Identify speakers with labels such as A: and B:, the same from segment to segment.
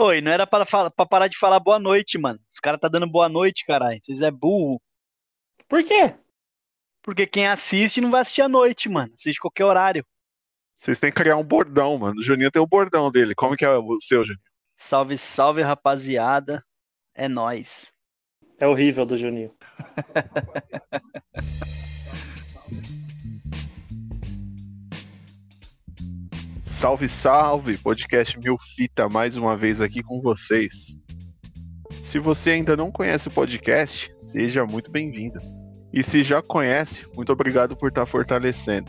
A: Oi, não era pra parar de falar boa noite, mano. Os caras tá dando boa noite, caralho. Vocês é burro.
B: Por quê?
A: Porque quem assiste não vai assistir à noite, mano. Assiste qualquer horário.
C: Vocês têm que criar um bordão, mano. O Juninho tem o bordão dele. Como que é o seu, Juninho?
A: Salve, salve, rapaziada. É nóis.
B: É horrível do Juninho.
C: Salve, salve! Podcast Mil Fita mais uma vez aqui com vocês. Se você ainda não conhece o podcast, seja muito bem-vindo. E se já conhece, muito obrigado por estar fortalecendo.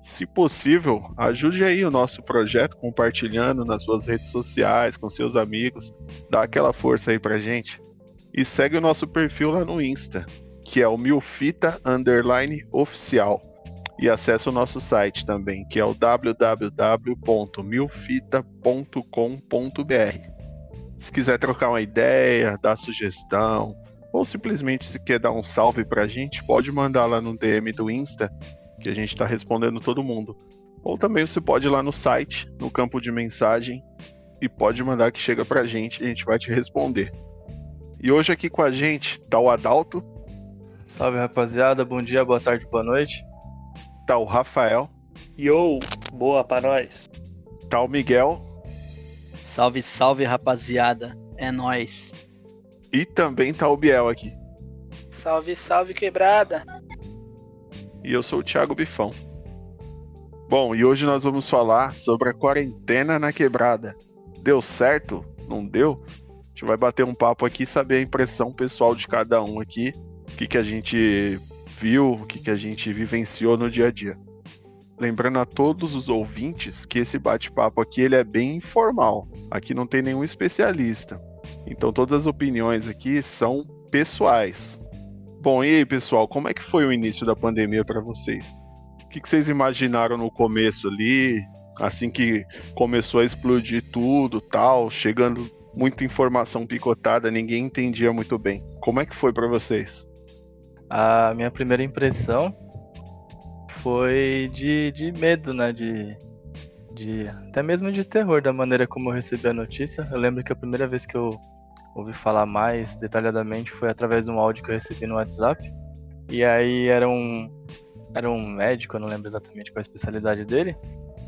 C: Se possível, ajude aí o nosso projeto compartilhando nas suas redes sociais, com seus amigos. Dá aquela força aí pra gente. E segue o nosso perfil lá no Insta, que é o Milfita Underline Oficial. E acesse o nosso site também, que é o www.milfita.com.br. Se quiser trocar uma ideia, dar sugestão, ou simplesmente se quer dar um salve pra gente, pode mandar lá no DM do Insta, que a gente tá respondendo todo mundo. Ou também você pode ir lá no site, no campo de mensagem, e pode mandar que chega pra gente, a gente vai te responder. E hoje aqui com a gente tá o Adalto,
D: Salve rapaziada, bom dia, boa tarde, boa noite.
C: Tá o Rafael,
B: Yo, boa pra nós.
C: tá o Miguel
A: Salve, salve, rapaziada. É nóis.
C: e também tá o Biel aqui.
E: Salve, salve, quebrada.
C: E eu sou o Thiago Bifão. Bom, e hoje nós vamos falar sobre a quarentena na quebrada. Deu certo? Não deu? A gente vai bater um papo aqui e saber a impressão pessoal de cada um aqui, o que, que a gente viu, o que, que a gente vivenciou no dia a dia. Lembrando a todos os ouvintes que esse bate-papo aqui ele é bem informal. Aqui não tem nenhum especialista. Então todas as opiniões aqui são pessoais. Bom, e aí, pessoal, como é que foi o início da pandemia para vocês? O que, que vocês imaginaram no começo ali, assim que começou a explodir tudo, tal, chegando muita informação picotada, ninguém entendia muito bem. Como é que foi para vocês?
D: A minha primeira impressão foi de, de medo, né? De, de. Até mesmo de terror da maneira como eu recebi a notícia. Eu lembro que a primeira vez que eu ouvi falar mais detalhadamente foi através de um áudio que eu recebi no WhatsApp. E aí era um, era um médico, eu não lembro exatamente qual a especialidade dele,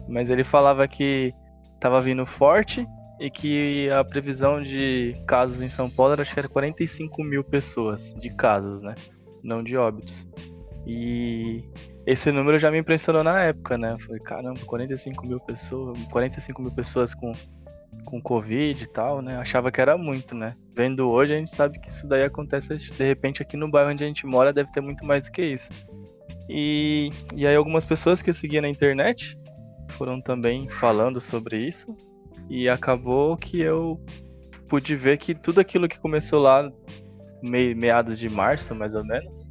D: mas ele falava que estava vindo forte e que a previsão de casos em São Paulo era, acho que era 45 mil pessoas de casos, né? Não de óbitos. E esse número já me impressionou na época, né? Falei, caramba, 45 mil pessoas, 45 mil pessoas com, com Covid e tal, né? Achava que era muito, né? Vendo hoje, a gente sabe que isso daí acontece, de repente, aqui no bairro onde a gente mora, deve ter muito mais do que isso. E, e aí algumas pessoas que eu seguia na internet foram também falando sobre isso. E acabou que eu pude ver que tudo aquilo que começou lá, me- meados de março, mais ou menos,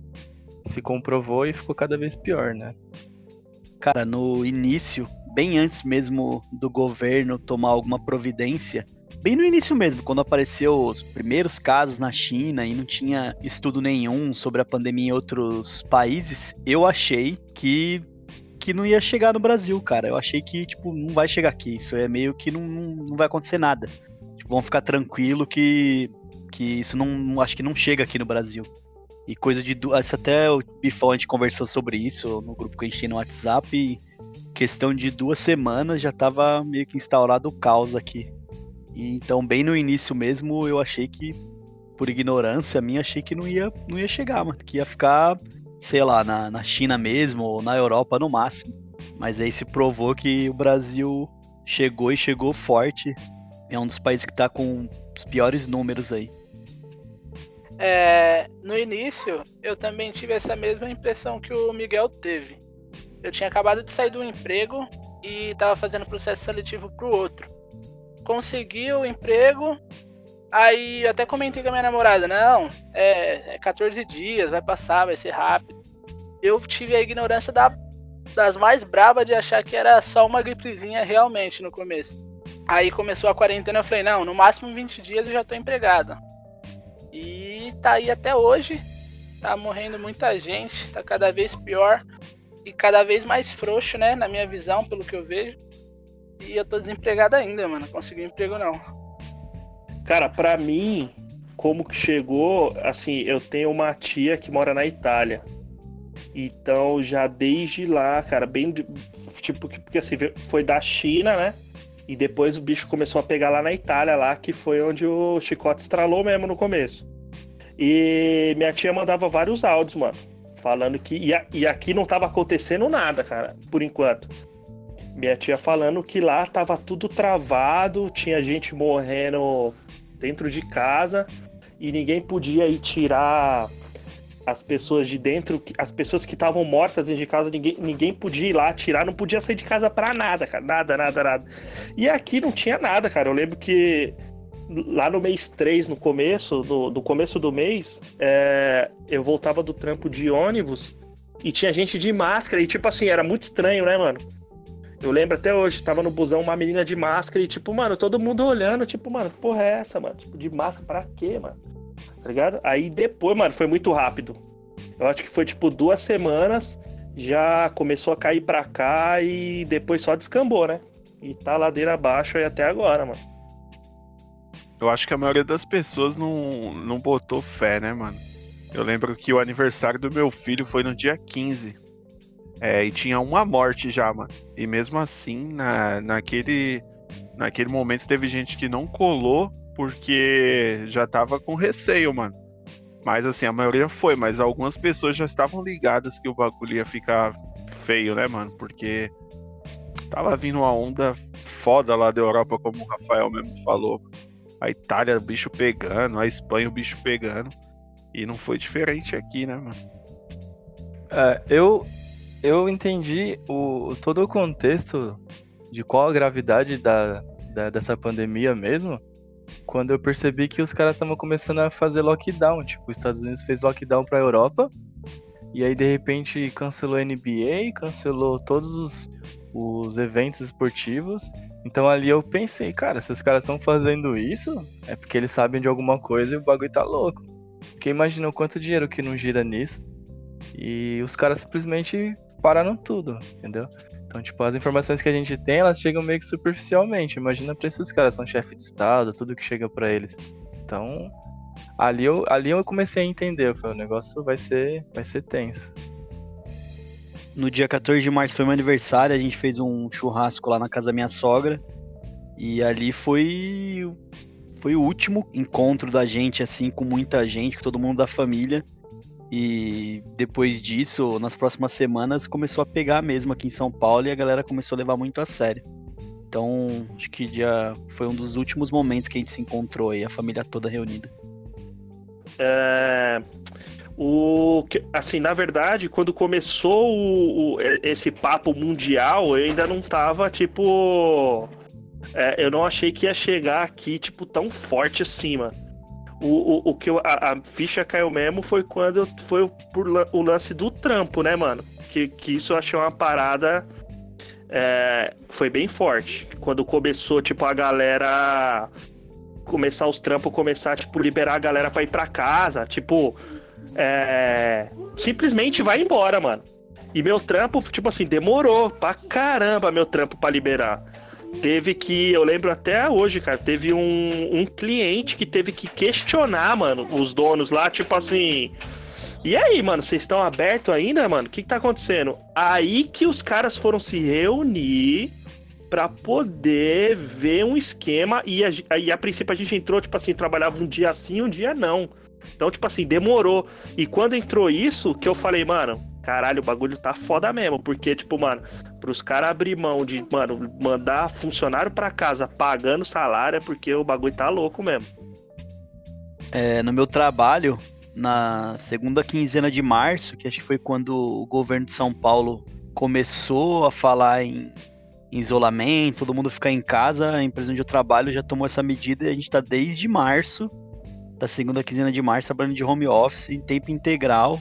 D: se comprovou e ficou cada vez pior, né?
A: Cara, no início, bem antes mesmo do governo tomar alguma providência, bem no início mesmo, quando apareceu os primeiros casos na China e não tinha estudo nenhum sobre a pandemia em outros países, eu achei que que não ia chegar no Brasil, cara. Eu achei que, tipo, não vai chegar aqui. Isso é meio que não, não, não vai acontecer nada. Tipo, vamos ficar tranquilo que, que isso não, acho que não chega aqui no Brasil. E coisa de. du- Isso até o Bifão a gente conversou sobre isso no grupo que a gente tem no WhatsApp. E questão de duas semanas já tava meio que instaurado o caos aqui. E então, bem no início mesmo, eu achei que, por ignorância minha, achei que não ia, não ia chegar, mano. Que ia ficar, sei lá, na, na China mesmo, ou na Europa no máximo. Mas aí se provou que o Brasil chegou e chegou forte. É um dos países que tá com os piores números aí.
E: É, no início, eu também tive essa mesma impressão que o Miguel teve. Eu tinha acabado de sair do emprego e tava fazendo processo seletivo pro outro. Consegui o emprego, aí eu até comentei com a minha namorada, não, é, é 14 dias, vai passar, vai ser rápido. Eu tive a ignorância da- das mais brabas de achar que era só uma gripezinha realmente no começo. Aí começou a quarentena, eu falei, não, no máximo 20 dias eu já tô empregado. E tá aí até hoje. Tá morrendo muita gente, tá cada vez pior e cada vez mais frouxo, né, na minha visão, pelo que eu vejo. E eu tô desempregado ainda, mano. Não consegui emprego não.
B: Cara, pra mim, como que chegou, assim, eu tenho uma tia que mora na Itália. Então, já desde lá, cara, bem. Tipo, que- porque assim, foi da China, né? E depois o bicho começou a pegar lá na Itália, lá, que foi onde o chicote estralou mesmo no começo. E minha tia mandava vários áudios, mano. Falando que. E, a- e aqui não tava acontecendo nada, cara, por enquanto. Minha tia falando que lá tava tudo travado, tinha gente morrendo dentro de casa e ninguém podia ir tirar as pessoas de dentro, as pessoas que estavam mortas dentro de casa, ninguém, ninguém podia ir lá tirar, não podia sair de casa pra nada, cara, nada, nada, nada. E aqui não tinha nada, cara. Eu lembro que lá no mês 3, no começo, no, no começo do mês, é, eu voltava do trampo de ônibus e tinha gente de máscara e tipo assim, era muito estranho, né, mano? Eu lembro até hoje, tava no busão uma menina de máscara e, tipo, mano, todo mundo olhando, tipo, mano, porra é essa, mano? Tipo, de máscara pra quê, mano? Tá ligado? Aí depois, mano, foi muito rápido. Eu acho que foi, tipo, duas semanas, já começou a cair pra cá e depois só descambou, né? E tá ladeira abaixo aí até agora, mano.
C: Eu acho que a maioria das pessoas não, não botou fé, né, mano? Eu lembro que o aniversário do meu filho foi no dia 15. É, e tinha uma morte já, mano. E mesmo assim, na, naquele, naquele momento teve gente que não colou porque já tava com receio, mano. Mas assim, a maioria foi, mas algumas pessoas já estavam ligadas que o bagulho ia ficar feio, né, mano? Porque tava vindo uma onda foda lá da Europa, como o Rafael mesmo falou. A Itália, o bicho pegando, a Espanha, o bicho pegando. E não foi diferente aqui, né, mano?
D: É, eu, eu entendi o, todo o contexto de qual a gravidade da, da- dessa pandemia mesmo, quando eu percebi que os caras estavam começando a fazer lockdown. Tipo, os Estados Unidos fez lockdown pra Europa, e aí de repente cancelou a NBA, cancelou todos os, os eventos esportivos. Então ali eu pensei, cara, se os caras estão fazendo isso, é porque eles sabem de alguma coisa e o bagulho tá louco. Porque imagina o quanto dinheiro que não gira nisso. E os caras simplesmente pararam tudo, entendeu? Então, tipo, as informações que a gente tem, elas chegam meio que superficialmente. Imagina pra esses caras, são chefe de estado, tudo que chega pra eles. Então, ali eu, ali eu comecei a entender, eu falei, o negócio vai ser, vai ser tenso.
A: No dia 14 de março foi meu aniversário, a gente fez um churrasco lá na casa da minha sogra. E ali foi foi o último encontro da gente assim com muita gente, com todo mundo da família. E depois disso, nas próximas semanas começou a pegar mesmo aqui em São Paulo e a galera começou a levar muito a sério. Então, acho que dia foi um dos últimos momentos que a gente se encontrou aí, a família toda reunida.
B: É, o assim, na verdade, quando começou o- o- esse papo mundial, eu ainda não tava tipo, é, eu não achei que ia chegar aqui tipo tão forte assim, mano. O, o, o que eu- a, a ficha caiu mesmo foi quando foi por o lance do trampo, né, mano? Que, que isso eu achei uma parada é, foi bem forte. Quando começou, tipo, a galera começar os trampos, começar, tipo, liberar a galera pra ir pra casa, tipo, é, simplesmente vai embora, mano. E meu trampo, tipo assim, demorou pra caramba meu trampo pra liberar. Teve que, eu lembro até hoje, cara, teve um, um cliente que teve que questionar, mano, os donos lá, tipo assim. E aí, mano, vocês estão abertos ainda, mano? O que, que tá acontecendo? Aí que os caras foram se reunir pra poder ver um esquema e a, a princípio a gente entrou, tipo assim, trabalhava um dia sim, um dia não. Então, tipo assim, demorou. E quando entrou isso, que eu falei, mano, caralho, o bagulho tá foda mesmo. Porque, tipo, mano, pros caras abrir mão de, mano, mandar funcionário pra casa pagando salário é porque o bagulho tá louco mesmo.
A: É, no meu trabalho, na segunda quinzena de março, que acho que foi quando o governo de São Paulo começou a falar em isolamento, todo mundo ficar em casa, a empresa onde eu trabalho já tomou essa medida e a gente está desde março, da segunda quinzena de março, trabalhando de home office em tempo integral.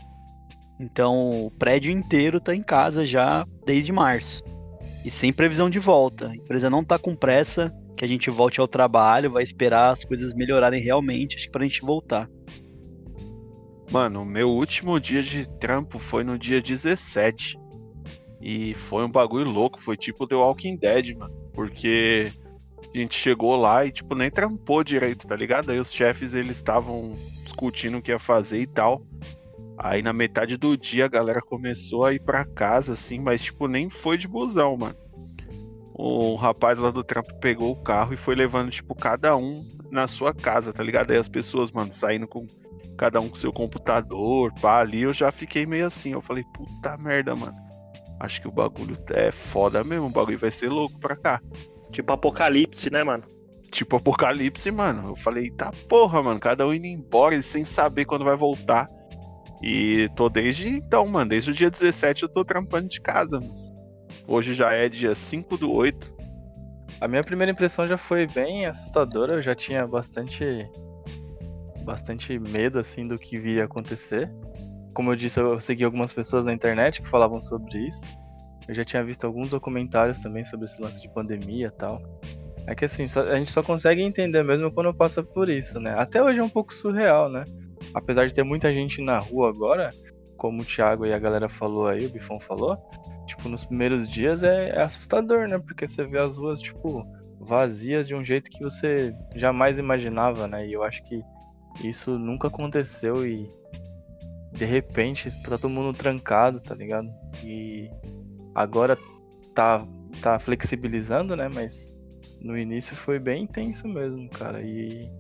A: Então o prédio inteiro está em casa já desde março. E sem previsão de volta. A empresa não está com pressa que a gente volte ao trabalho, vai esperar as coisas melhorarem realmente, que pra gente voltar.
C: Mano, meu último dia de trampo foi no dia 17. E foi um bagulho louco, foi tipo The Walking Dead, mano. Porque A gente chegou lá e, tipo, nem trampou direito, tá ligado? Aí os chefes, eles estavam discutindo o que ia fazer e tal. Aí na metade do dia a galera começou a ir pra casa, assim, mas, tipo, nem foi de busão, mano. O rapaz lá do trampo pegou o carro e foi levando, tipo, cada um na sua casa, tá ligado? Aí as pessoas, mano, saindo com cada um com seu computador, pá, ali eu já fiquei meio assim. Eu falei, puta merda, mano. Acho que o bagulho é foda mesmo, o bagulho vai ser louco pra cá.
B: Tipo apocalipse, né, mano?
C: Tipo apocalipse, mano. Eu falei, tá porra, mano, cada um indo embora e sem saber quando vai voltar. E tô desde então, mano, desde o dia 17 eu tô trampando de casa. Mano. Hoje já é dia 5 do 8.
D: A minha primeira impressão já foi bem assustadora, eu já tinha bastante bastante medo assim do que viria acontecer. Como eu disse, eu segui algumas pessoas na internet que falavam sobre isso. Eu já tinha visto alguns documentários também sobre esse lance de pandemia e tal. É que assim, a gente só consegue entender mesmo quando passa por isso, né? Até hoje é um pouco surreal, né? Apesar de ter muita gente na rua agora, como o Thiago e a galera falou aí, o Bifão falou, tipo, nos primeiros dias é, é assustador, né? Porque você vê as ruas, tipo, vazias de um jeito que você jamais imaginava, né? E eu acho que isso nunca aconteceu e de repente tá todo mundo trancado, tá ligado? E agora tá, tá flexibilizando, né? Mas no início foi bem intenso mesmo, cara. E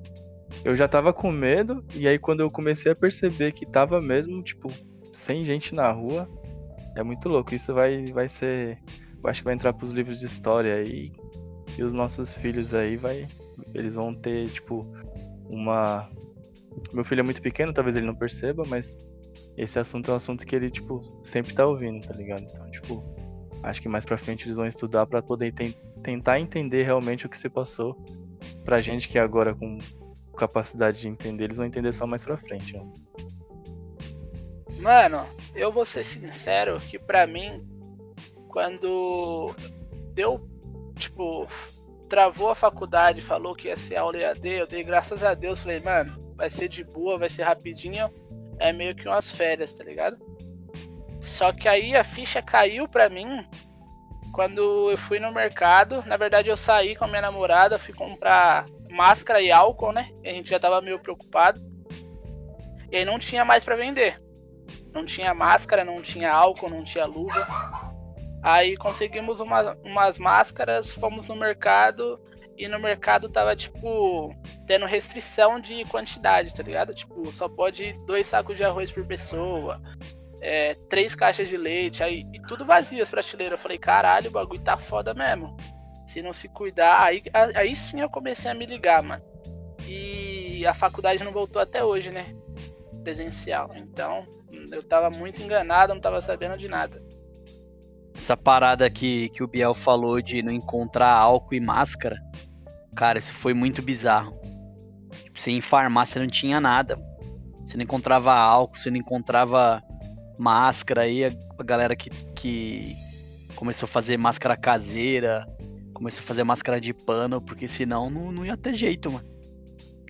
D: eu já tava com medo, e aí quando eu comecei a perceber que tava mesmo, tipo, sem gente na rua, é muito louco. Isso vai, vai ser. Acho que vai entrar pros livros de história aí. E os nossos filhos aí vai. Eles vão ter, tipo, uma. Meu filho é muito pequeno, talvez ele não perceba, mas esse assunto é um assunto que ele, tipo, sempre tá ouvindo, tá ligado? Então, tipo, acho que mais pra frente eles vão estudar para poder tentar entender realmente o que se passou. Pra gente que agora com capacidade de entender, eles vão entender só mais pra frente, né?
E: Mano, eu vou ser sincero que pra mim, quando deu, tipo, travou a faculdade, falou que ia ser aula EAD, eu dei graças a Deus, falei, mano, vai ser de boa, vai ser rapidinho, é meio que umas férias, tá ligado? Só que aí a ficha caiu pra mim quando eu fui no mercado. Na verdade, eu saí com a minha namorada, fui comprar máscara e álcool, né? A gente já tava meio preocupado. E aí não tinha mais para vender. Não tinha máscara, não tinha álcool, não tinha luva. Aí conseguimos uma, umas máscaras, fomos no mercado e no mercado tava, tipo, tendo restrição de quantidade, tá ligado? Tipo, só pode dois sacos de arroz por pessoa, é, três caixas de leite, aí e tudo vazio as prateleiras. Eu falei, caralho, o bagulho tá foda mesmo. Se não se cuidar, aí, aí sim eu comecei a me ligar, mano. E a faculdade não voltou até hoje, né? Presencial. Então, eu tava muito enganado, não tava sabendo de nada.
A: Essa parada que, que o Biel falou de não encontrar álcool e máscara, cara, isso foi muito bizarro. Tipo, você em farmácia não tinha nada. Você não encontrava álcool, você não encontrava máscara aí, a, a galera que, que começou a fazer máscara caseira, começou a fazer máscara de pano, porque senão não, não ia ter jeito, mano.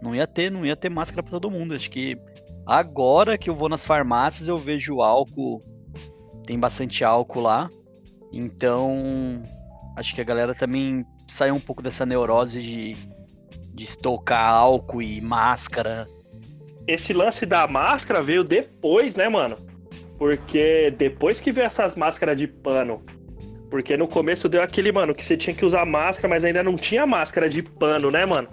A: Não ia ter, não ia ter máscara para todo mundo. Acho que agora que eu vou nas farmácias eu vejo álcool, tem bastante álcool lá. Então, acho que a galera também saiu um pouco dessa neurose de, de estocar álcool e máscara.
B: Esse lance da máscara veio depois, né, mano? Porque depois que veio essas máscaras de pano, porque no começo deu aquele, mano, que você tinha que usar máscara, mas ainda não tinha máscara de pano, né, mano?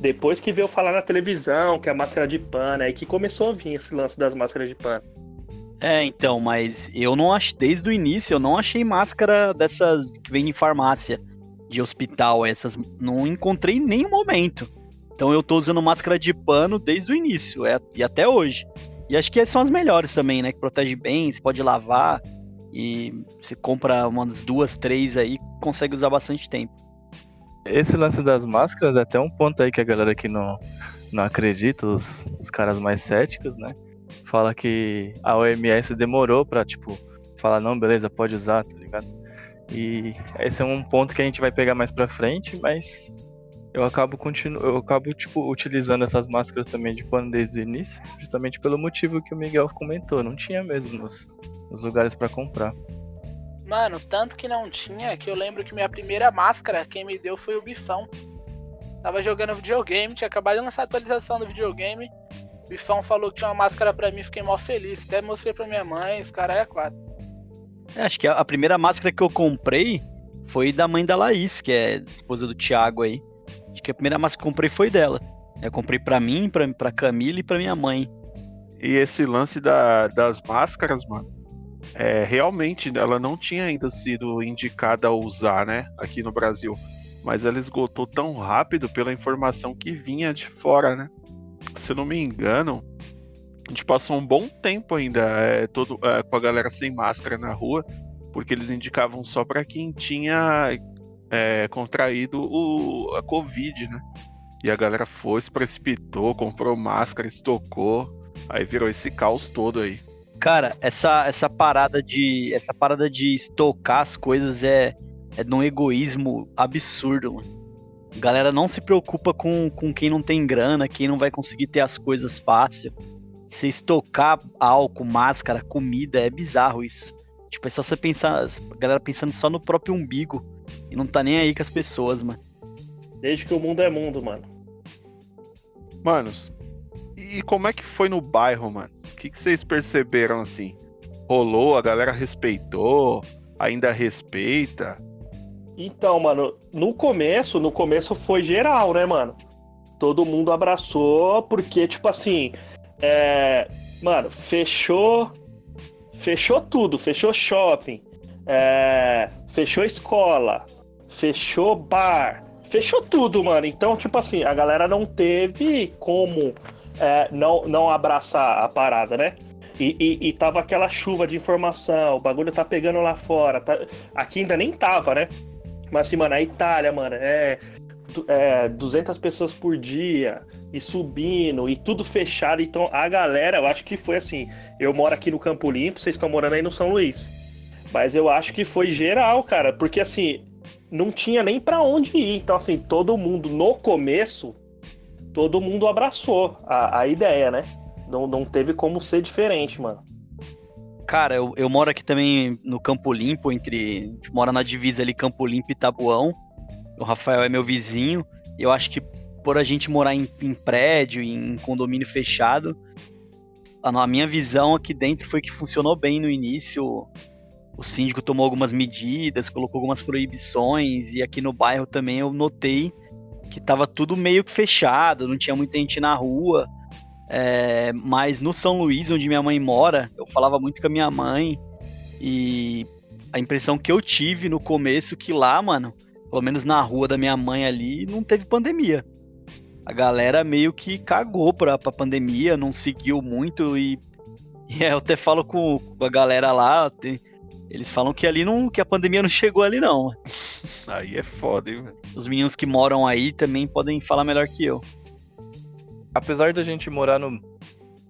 B: Depois que veio falar na televisão que é a máscara de pano, é aí que começou a vir esse lance das máscaras de pano.
A: É, então, mas eu não achei, desde o início, eu não achei máscara dessas que vem em farmácia, de hospital, essas, não encontrei em nenhum momento. Então eu tô usando máscara de pano desde o início, é, e até hoje. E acho que são as melhores também, né? Que protege bem, você pode lavar. E você compra umas duas, três aí, consegue usar bastante tempo.
D: Esse lance das máscaras é até um ponto aí que a galera que não, não acredita, os, os caras mais céticos, né? Fala que a OMS demorou pra, tipo, falar, não, beleza, pode usar, tá ligado? E esse é um ponto que a gente vai pegar mais pra frente, mas eu acabo continu... eu acabo tipo utilizando essas máscaras também de pano desde o início, justamente pelo motivo que o Miguel comentou, não tinha mesmo nos, nos lugares para comprar.
E: Mano, tanto que não tinha que eu lembro que minha primeira máscara quem me deu foi o Bifão. Tava jogando videogame, tinha acabado de lançar a atualização do videogame. O Bifão falou que tinha uma máscara pra mim, fiquei mó feliz. Até mostrei pra minha mãe, os caras é quatro.
A: É, acho que a, primeira máscara que eu comprei foi da mãe da Laís, que é esposa do Thiago aí. Acho que a primeira máscara que eu comprei foi dela. Eu comprei pra mim, pra, pra Camila e pra minha mãe.
C: E esse lance da, das máscaras, mano, é, realmente ela não tinha ainda sido indicada a usar, né, aqui no Brasil. Mas ela esgotou tão rápido pela informação que vinha de fora, né? Se eu não me engano, a gente passou um bom tempo ainda é, todo, é, com a galera sem máscara na rua, porque eles indicavam só para quem tinha é, contraído o, a Covid, né? E a galera foi, se precipitou, comprou máscara, estocou, aí virou esse caos todo aí.
A: Cara, essa, essa parada de essa parada de estocar as coisas é é de um egoísmo absurdo, mano. A galera não se preocupa com, com quem não tem grana, quem não vai conseguir ter as coisas fácil. Se estocar álcool, máscara, comida, é bizarro isso. Tipo, é só você pensar, a galera pensando só no próprio umbigo e não tá nem aí com as pessoas, mano.
B: Desde que o mundo é mundo, mano.
C: Manos, e como é que foi no bairro, mano? O que, que vocês perceberam assim? Rolou, a galera respeitou, ainda respeita?
B: Então, mano, no começo, no começo foi geral, né, mano? Todo mundo abraçou, porque, tipo assim, é, mano, fechou. Fechou tudo, fechou shopping, é, fechou escola, fechou bar, fechou tudo, mano. Então, tipo assim, a galera não teve como é, não, não abraçar a parada, né? E, e, e, tava aquela chuva de informação, o bagulho tá pegando lá fora. Tá... Aqui ainda nem tava, né? Mas assim, mano, a Itália, mano, é, é 200 pessoas por dia e subindo e tudo fechado. Então a galera, eu acho que foi assim. Eu moro aqui no Campo Limpo, vocês estão morando aí no São Luís. Mas eu acho que foi geral, cara, porque assim, não tinha nem para onde ir. Então, assim, todo mundo no começo, todo mundo abraçou a, a ideia, né? Não, não teve como ser diferente, mano.
A: Cara, eu, eu moro aqui também no Campo Limpo, entre. Mora na divisa ali, Campo Limpo e Tabuão. O Rafael é meu vizinho. Eu acho que por a gente morar em, em prédio, em condomínio fechado, a, a minha visão aqui dentro foi que funcionou bem no início. O síndico tomou algumas medidas, colocou algumas proibições, e aqui no bairro também eu notei que tava tudo meio que fechado, não tinha muita gente na rua. É, mas no São Luís, onde minha mãe mora, eu falava muito com a minha mãe e a impressão que eu tive no começo que lá, mano, pelo menos na rua da minha mãe ali, não teve pandemia. A galera meio que cagou pra, pra pandemia, não seguiu muito e, e eu até falo com, com a galera lá, tem, eles falam que ali não, que a pandemia não chegou ali não.
C: Aí é foda, hein, velho.
A: Os meninos que moram aí também podem falar melhor que eu
D: apesar da gente morar no,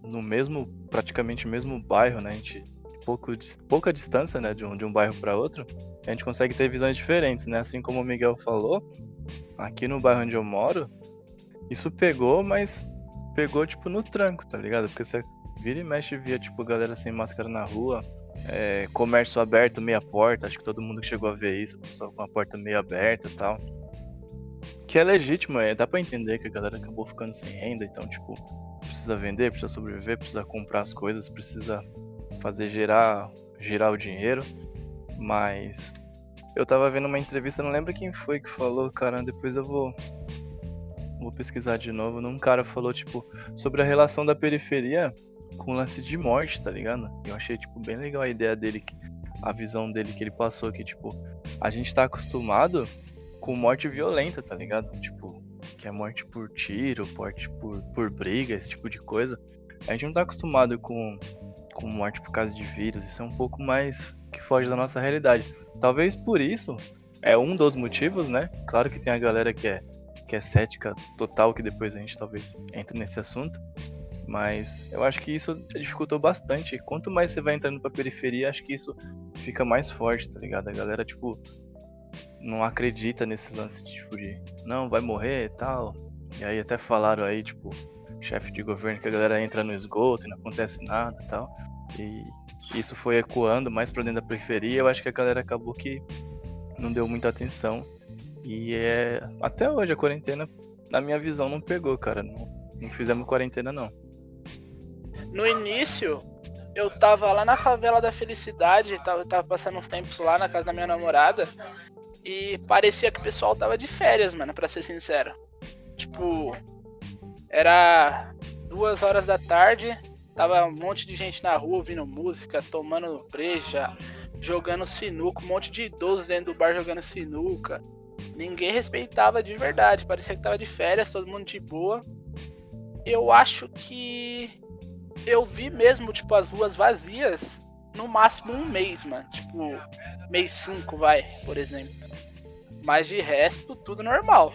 D: no mesmo, praticamente mesmo bairro, né? A gente pouco, pouca distância, né, de um, de um bairro para outro, a gente consegue ter visões diferentes, né? Assim como o Miguel falou, aqui no bairro onde eu moro, isso pegou, mas pegou tipo no tranco, tá ligado? Porque você vira e mexe via tipo galera sem máscara na rua, é, comércio aberto, meia porta, acho que todo mundo chegou a ver isso, pessoal com a porta meio aberta e tal que é legítimo, é, dá para entender que a galera acabou ficando sem renda, então, tipo, precisa vender, precisa sobreviver, precisa comprar as coisas, precisa fazer gerar, gerar o dinheiro, mas eu tava vendo uma entrevista, não lembro quem foi que falou, cara, depois eu vou vou pesquisar de novo, num cara falou, tipo, sobre a relação da periferia com o lance de morte, tá ligado? Eu achei, tipo, bem legal a ideia dele, a visão dele que ele passou, que, tipo, a gente tá acostumado com morte violenta, tá ligado? Tipo, que é morte por tiro, morte por, por briga, esse tipo de coisa. A gente não tá acostumado com, com morte por causa de vírus, isso é um pouco mais que foge da nossa realidade. Talvez por isso é um dos motivos, né? Claro que tem a galera que é, que é cética total, que depois a gente talvez entre nesse assunto. Mas eu acho que isso dificultou bastante. Quanto mais você vai entrando pra periferia, acho que isso fica mais forte, tá ligado? A galera, tipo, não acredita nesse lance de, tipo, de não, vai morrer e tal. E aí até falaram aí, tipo, chefe de governo que a galera entra no esgoto e não acontece nada e tal. E isso foi ecoando mais pra dentro da periferia. Eu acho que a galera acabou que não deu muita atenção. E é até hoje a quarentena na minha visão, não pegou, cara. Não, não fizemos quarentena, não.
E: No início, eu tava lá na favela da Felicidade, tava, tava passando uns tempos lá na casa da minha namorada. E parecia que o pessoal tava de férias, mano, pra ser sincero. Tipo, era duas horas da tarde, tava um monte de gente na rua ouvindo música, tomando breja, jogando sinuca, um monte de idosos dentro do bar jogando sinuca. Ninguém respeitava de verdade, parecia que tava de férias, todo mundo de boa. Eu acho que eu vi mesmo, tipo, as ruas vazias no máximo um mês, mano. Tipo, mês 5, vai, por exemplo. Mas de resto, tudo normal.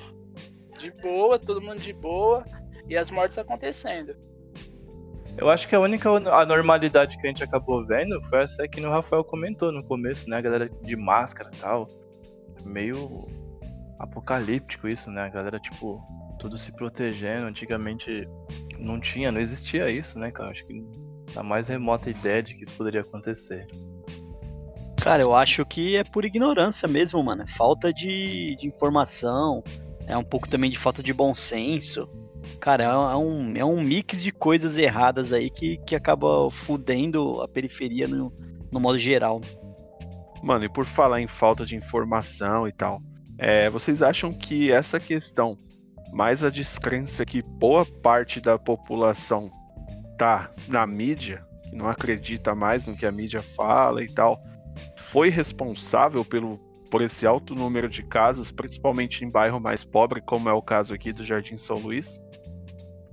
E: De boa, todo mundo de boa. E as mortes acontecendo.
D: Eu acho que a única anormalidade que a gente acabou vendo foi essa que o Rafael comentou no começo, né? A galera de máscara e tal. Meio apocalíptico isso, né? A galera, tipo, tudo se protegendo. Antigamente não tinha, não existia isso, né, cara? Acho que a mais remota ideia de que isso poderia acontecer.
A: Cara, eu acho que é por ignorância mesmo, mano. Falta de, de informação, é um pouco também de falta de bom senso. Cara, é um, é um mix de coisas erradas aí que, que acaba fudendo a periferia no, no modo geral.
C: Mano, e por falar em falta de informação e tal, é, vocês acham que essa questão, mais a descrença que boa parte da população tá na mídia, que não acredita mais no que a mídia fala e tal, foi responsável pelo, por esse alto número de casos, principalmente em bairro mais pobre, como é o caso aqui do Jardim São Luís?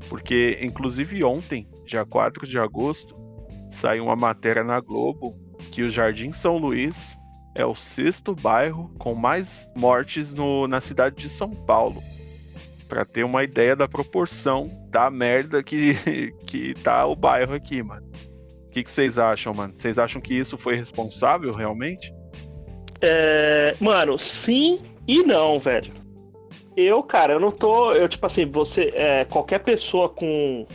C: Porque, inclusive, ontem, dia 4 de agosto, saiu uma matéria na Globo que o Jardim São Luís é o sexto bairro com mais mortes no, na cidade de São Paulo para ter uma ideia da proporção da merda que, que tá o bairro aqui, mano. O que, que vocês acham, mano? Vocês acham que isso foi responsável realmente?
B: É, mano, sim e não, velho. Eu, cara, eu não tô. Eu, tipo assim, você. É, qualquer pessoa com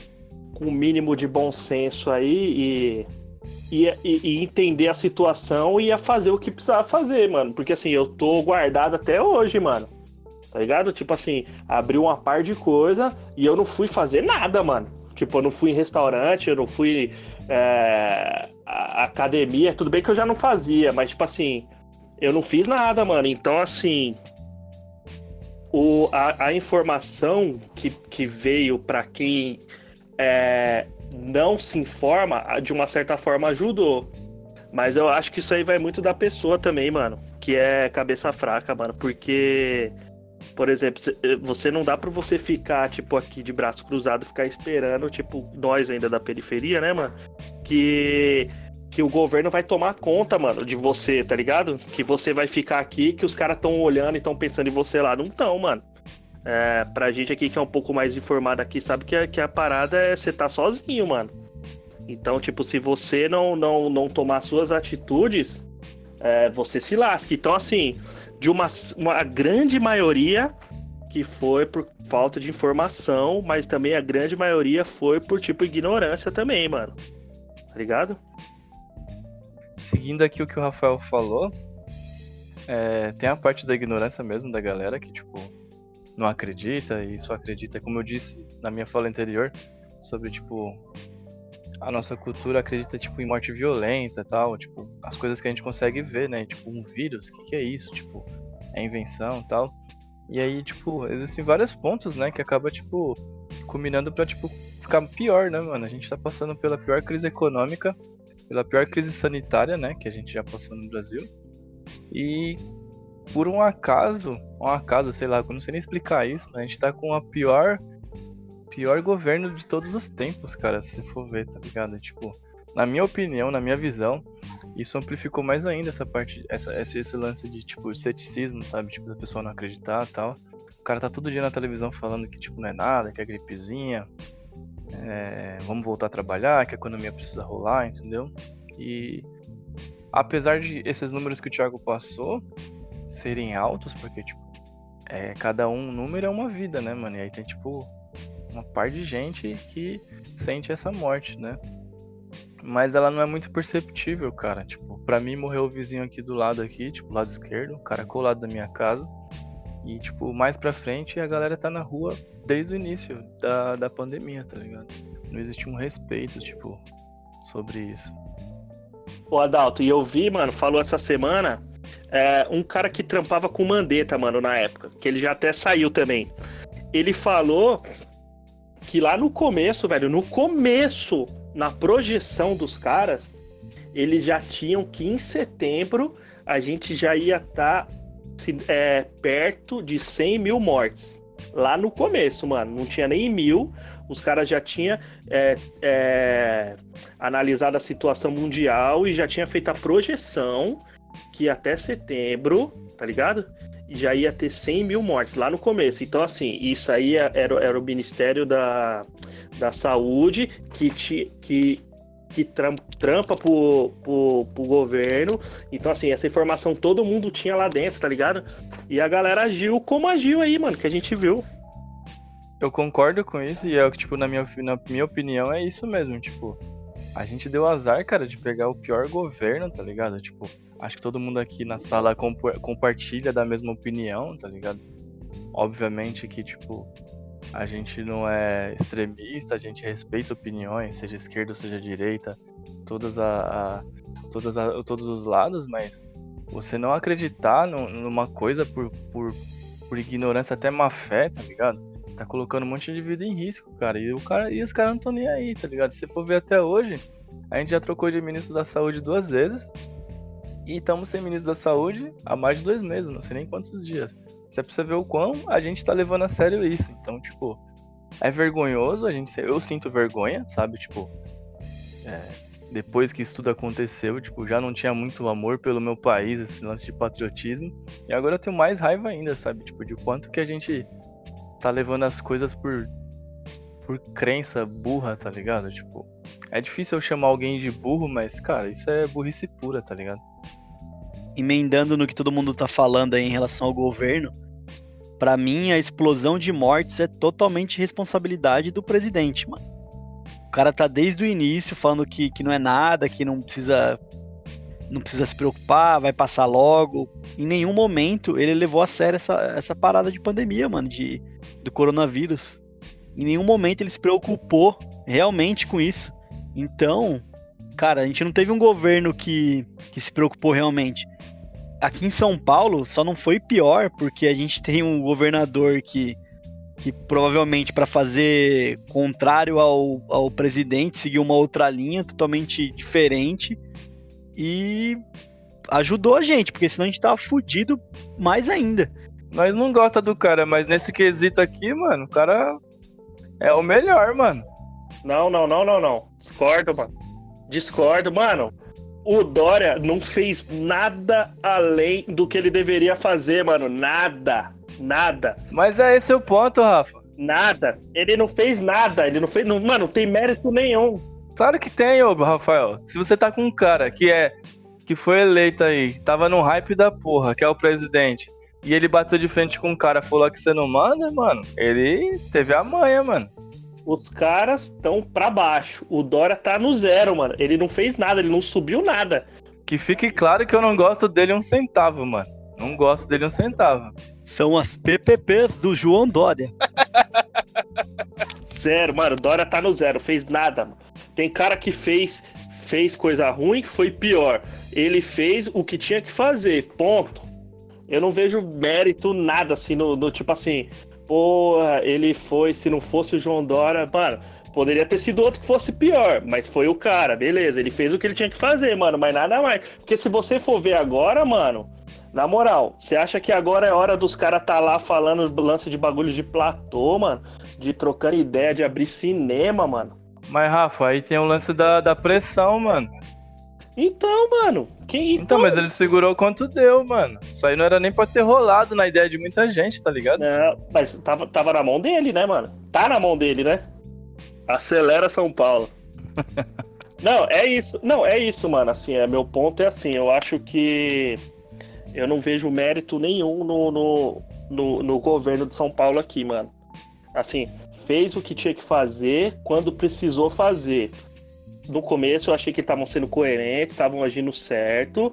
B: com mínimo de bom senso aí e, e, e, entender a situação e ia fazer o que precisava fazer, mano. Porque assim, eu tô guardado até hoje, mano tá ligado? Tipo assim, abriu uma par de coisa e eu não fui fazer nada, mano. Tipo, eu não fui em restaurante, eu não fui é, academia, tudo bem que eu já não fazia, mas tipo assim, eu não fiz nada, mano. Então, assim, o, a, a informação que, que veio para quem é, não se informa, de uma certa forma ajudou. Mas eu acho que isso aí vai muito da pessoa também, mano. Que é cabeça fraca, mano. Porque por exemplo, eh, você não dá para você ficar, tipo, aqui de braço cruzado, ficar esperando, tipo, nós ainda da periferia, né, mano? Que que o governo vai tomar conta, mano, de você, tá ligado? Que você vai ficar aqui, que os caras estão olhando e estão pensando em você lá. Não estão, mano. É, pra gente aqui que é um pouco mais informado aqui, sabe que a, que a parada é você tá sozinho, mano. Então, tipo, se você não, não, não tomar suas atitudes, é, você se lasca. Então, assim, de uma, uma grande maioria que foi por falta de informação, mas também a grande maioria foi por tipo ignorância também, mano. Tá ligado?
D: Seguindo aqui o que o Rafael falou, é, tem a parte da ignorância mesmo da galera que, tipo, não acredita e só acredita, como eu disse na minha fala anterior, sobre, tipo, a nossa cultura acredita, tipo, em morte violenta e tal, tipo, as coisas que a gente consegue ver, né? Tipo, um vírus, o que, que é isso? Tipo, é invenção e tal. E aí, tipo, existem vários pontos, né, que acaba, tipo, culminando pra, tipo, ficar pior, né, mano? A gente tá passando pela pior crise econômica, pela pior crise sanitária, né, que a gente já passou no Brasil. E por um acaso, um acaso, sei lá, eu não sei nem explicar isso, a gente tá com a pior pior governo de todos os tempos, cara, se for ver, tá ligado? Tipo, na minha opinião, na minha visão, isso amplificou mais ainda essa parte, essa, esse, esse lance de, tipo, ceticismo, sabe? Tipo, da pessoa não acreditar e tal. O cara tá todo dia na televisão falando que, tipo, não é nada, que é gripezinha, é, vamos voltar a trabalhar, que a economia precisa rolar, entendeu? E apesar de esses números que o Thiago passou serem altos, porque, tipo, é, cada um número é uma vida, né, mano? E aí tem, tipo, uma par de gente que sente essa morte, né? Mas ela não é muito perceptível, cara. Tipo, pra mim morreu o vizinho aqui do lado aqui, tipo, lado esquerdo, o cara colado da minha casa. E, tipo, mais pra frente a galera tá na rua desde o início da, da pandemia, tá ligado? Não existe um respeito, tipo, sobre isso.
B: Ô, Adalto, e eu vi, mano, falou essa semana, é, um cara que trampava com Mandetta, mano, na época, que ele já até saiu também. Ele falou que lá no começo, velho, no começo, na projeção dos caras, eles já tinham que em setembro a gente já ia estar tá, é, perto de 100 mil mortes. Lá no começo, mano, não tinha nem mil, os caras já tinham é, é, analisado a situação mundial e já tinha feito a projeção que até setembro, tá ligado? Já ia ter 100 mil mortes lá no começo. Então, assim, isso aí era, era o Ministério da, da Saúde que, te, que, que trampa pro, pro, pro governo. Então, assim, essa informação todo mundo tinha lá dentro, tá ligado? E a galera agiu como agiu aí, mano, que a gente viu.
D: Eu concordo com isso e é tipo, na minha, na minha opinião é isso mesmo, tipo, a gente deu azar, cara, de pegar o pior governo, tá ligado? Tipo, acho que todo mundo aqui na sala comp compartilha da mesma opinião, tá ligado? Obviamente que, tipo, a gente não é extremista, a gente respeita opiniões, seja esquerda ou seja direita, todas a, a todas a, todos os lados, mas você não acreditar numa coisa por, por, por ignorância, até má fé, tá ligado? tá colocando um monte de vida em risco, cara. E, o cara, e os caras não estão nem aí, tá ligado? Se for ver até hoje, a gente já trocou de ministro da saúde duas vezes. E estamos sem ministro da saúde há mais de dois meses, não sei nem quantos dias. Você você ver o quão a gente tá levando a sério isso. Então, tipo, é vergonhoso, a gente. Eu sinto vergonha, sabe? Tipo. É, depois que isso tudo aconteceu, tipo, já não tinha muito amor pelo meu país, esse lance de patriotismo. E agora eu tenho mais raiva ainda, sabe? Tipo, de quanto que a gente tá levando as coisas por por crença burra, tá ligado? Tipo, é difícil eu chamar alguém de burro, mas cara, isso é burrice pura, tá ligado?
A: Emendando no que todo mundo tá falando aí em relação ao governo, para mim a explosão de mortes é totalmente responsabilidade do presidente, mano. O cara tá desde o início falando que, que não é nada, que não precisa não precisa se preocupar, vai passar logo. Em nenhum momento ele levou a sério essa, essa parada de pandemia, mano, de, do coronavírus. Em nenhum momento ele se preocupou realmente com isso. Então, cara, a gente não teve um governo que, que se preocupou realmente. Aqui em São Paulo só não foi pior, porque a gente tem um governador que, que provavelmente para fazer contrário ao, ao presidente seguiu uma outra linha totalmente diferente e ajudou a gente, porque senão a gente tava fudido mais ainda.
D: Nós não gosta do cara, mas nesse quesito aqui, mano, o cara é o melhor, mano.
B: Não, não, não, não, não. Discordo, mano. Discordo, mano. O Dória não fez nada além do que ele deveria fazer, mano. Nada. Nada.
D: Mas é esse o ponto, Rafa.
B: Nada. Ele não fez nada. Ele não fez. Não, mano, não tem mérito nenhum.
D: Claro que tem, ô Rafael. Se você tá com um cara que é que foi eleito aí, tava no hype da porra, que é o presidente, e ele bateu de frente com um cara, falou que você não manda, mano, ele teve a manha, mano.
B: Os caras estão pra baixo. O Dora tá no zero, mano. Ele não fez nada, ele não subiu nada.
D: Que fique claro que eu não gosto dele um centavo, mano. Não gosto dele um centavo.
A: São as PPPs do João Dória.
B: zero, mano. Dória tá no zero, fez nada, mano. Tem cara que fez fez coisa ruim, foi pior. Ele fez o que tinha que fazer, ponto. Eu não vejo mérito nada assim no, no tipo assim, porra, ele foi, se não fosse o João Dória, mano, poderia ter sido outro que fosse pior, mas foi o cara, beleza, ele fez o que ele tinha que fazer, mano, mas nada mais. Porque se você for ver agora, mano, na moral, você acha que agora é hora dos caras tá lá falando lance de bagulho de platô, mano? De trocando ideia, de abrir cinema, mano?
D: Mas, Rafa, aí tem o lance da, da pressão, mano.
B: Então, mano. Quem,
D: então... então, mas ele segurou quanto deu, mano. Isso aí não era nem pra ter rolado na ideia de muita gente, tá ligado?
B: É, mas tava, tava na mão dele, né, mano? Tá na mão dele, né? Acelera São Paulo. não, é isso. Não, é isso, mano. Assim, é, meu ponto é assim. Eu acho que eu não vejo mérito nenhum no, no, no, no governo de São Paulo aqui, mano. Assim, fez o que tinha que fazer quando precisou fazer. No começo eu achei que estavam sendo coerentes, estavam agindo certo.